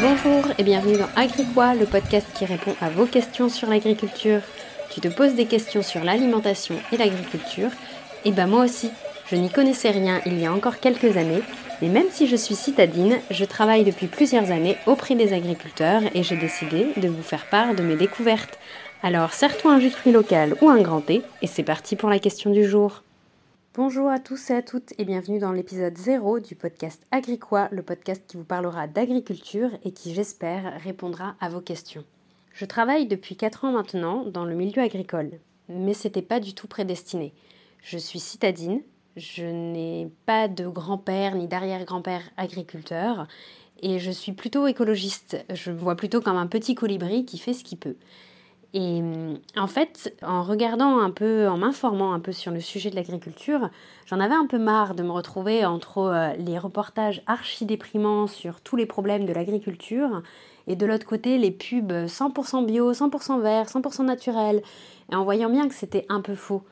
Bonjour et bienvenue dans Agricois, le podcast qui répond à vos questions sur l'agriculture. Tu te poses des questions sur l'alimentation et l'agriculture Et ben moi aussi, je n'y connaissais rien il y a encore quelques années, mais même si je suis citadine, je travaille depuis plusieurs années auprès des agriculteurs et j'ai décidé de vous faire part de mes découvertes. Alors serre-toi un jus de local ou un grand thé et c'est parti pour la question du jour. Bonjour à tous et à toutes et bienvenue dans l'épisode 0 du podcast Agricois, le podcast qui vous parlera d'agriculture et qui j'espère répondra à vos questions. Je travaille depuis 4 ans maintenant dans le milieu agricole, mais c'était pas du tout prédestiné. Je suis citadine, je n'ai pas de grand-père ni d'arrière-grand-père agriculteur et je suis plutôt écologiste. Je me vois plutôt comme un petit colibri qui fait ce qu'il peut. Et en fait, en regardant un peu, en m'informant un peu sur le sujet de l'agriculture, j'en avais un peu marre de me retrouver entre euh, les reportages archi déprimants sur tous les problèmes de l'agriculture et de l'autre côté les pubs 100% bio, 100% vert, 100% naturel, et en voyant bien que c'était un peu faux.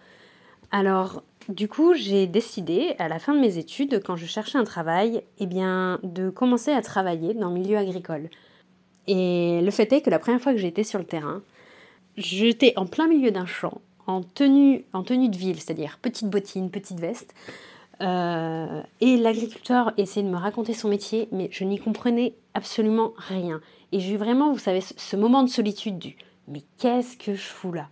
Alors, du coup, j'ai décidé, à la fin de mes études, quand je cherchais un travail, eh bien, de commencer à travailler dans le milieu agricole. Et le fait est que la première fois que j'ai été sur le terrain, j'étais en plein milieu d'un champ, en tenue, en tenue de ville, c'est-à-dire petite bottine, petite veste. Euh, et l'agriculteur essayait de me raconter son métier, mais je n'y comprenais absolument rien. Et j'ai eu vraiment, vous savez, ce moment de solitude du mais qu'est-ce que je fous là?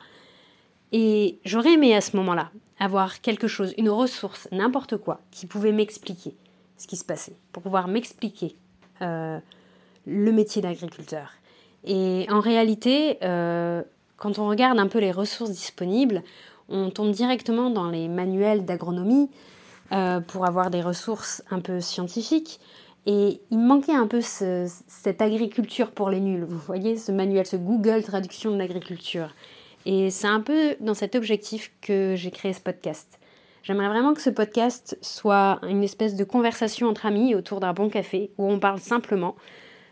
Et j'aurais aimé à ce moment-là avoir quelque chose, une ressource, n'importe quoi, qui pouvait m'expliquer ce qui se passait, pour pouvoir m'expliquer euh, le métier d'agriculteur. Et en réalité, euh, quand on regarde un peu les ressources disponibles, on tombe directement dans les manuels d'agronomie euh, pour avoir des ressources un peu scientifiques. Et il manquait un peu cette agriculture pour les nuls, vous voyez, ce manuel, ce Google traduction de l'agriculture. Et c'est un peu dans cet objectif que j'ai créé ce podcast. J'aimerais vraiment que ce podcast soit une espèce de conversation entre amis autour d'un bon café où on parle simplement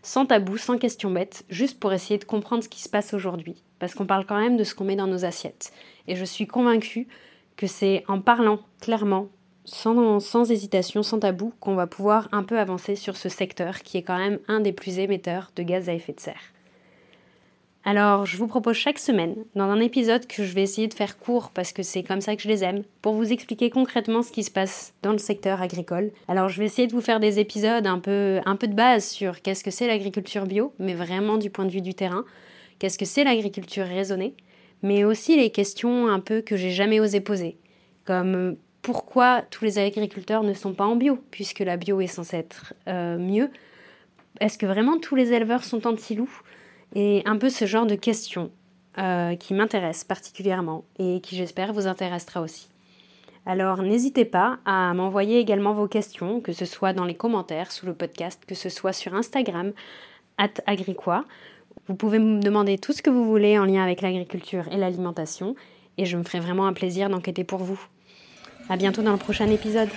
sans tabou, sans questions bêtes, juste pour essayer de comprendre ce qui se passe aujourd'hui. Parce qu'on parle quand même de ce qu'on met dans nos assiettes. Et je suis convaincue que c'est en parlant clairement, sans, sans hésitation, sans tabou, qu'on va pouvoir un peu avancer sur ce secteur qui est quand même un des plus émetteurs de gaz à effet de serre. Alors, je vous propose chaque semaine, dans un épisode que je vais essayer de faire court parce que c'est comme ça que je les aime, pour vous expliquer concrètement ce qui se passe dans le secteur agricole. Alors, je vais essayer de vous faire des épisodes un peu, de base sur qu'est-ce que c'est l'agriculture bio, mais vraiment du point de vue du terrain, qu'est-ce que c'est l'agriculture raisonnée, mais aussi les questions un peu que j'ai jamais osé poser, comme pourquoi tous les agriculteurs ne sont pas en bio, puisque la bio est censée être euh, mieux. Est-ce que vraiment tous les éleveurs sont anti-loups? Et un peu ce genre de questions euh, qui m'intéressent particulièrement et qui j'espère vous intéressera aussi. Alors n'hésitez pas à m'envoyer également vos questions, que ce soit dans les commentaires sous le podcast, que ce soit sur Instagram, at agricois. Vous pouvez me demander tout ce que vous voulez en lien avec l'agriculture et l'alimentation, et je me ferai vraiment un plaisir d'enquêter pour vous. A bientôt dans le prochain épisode.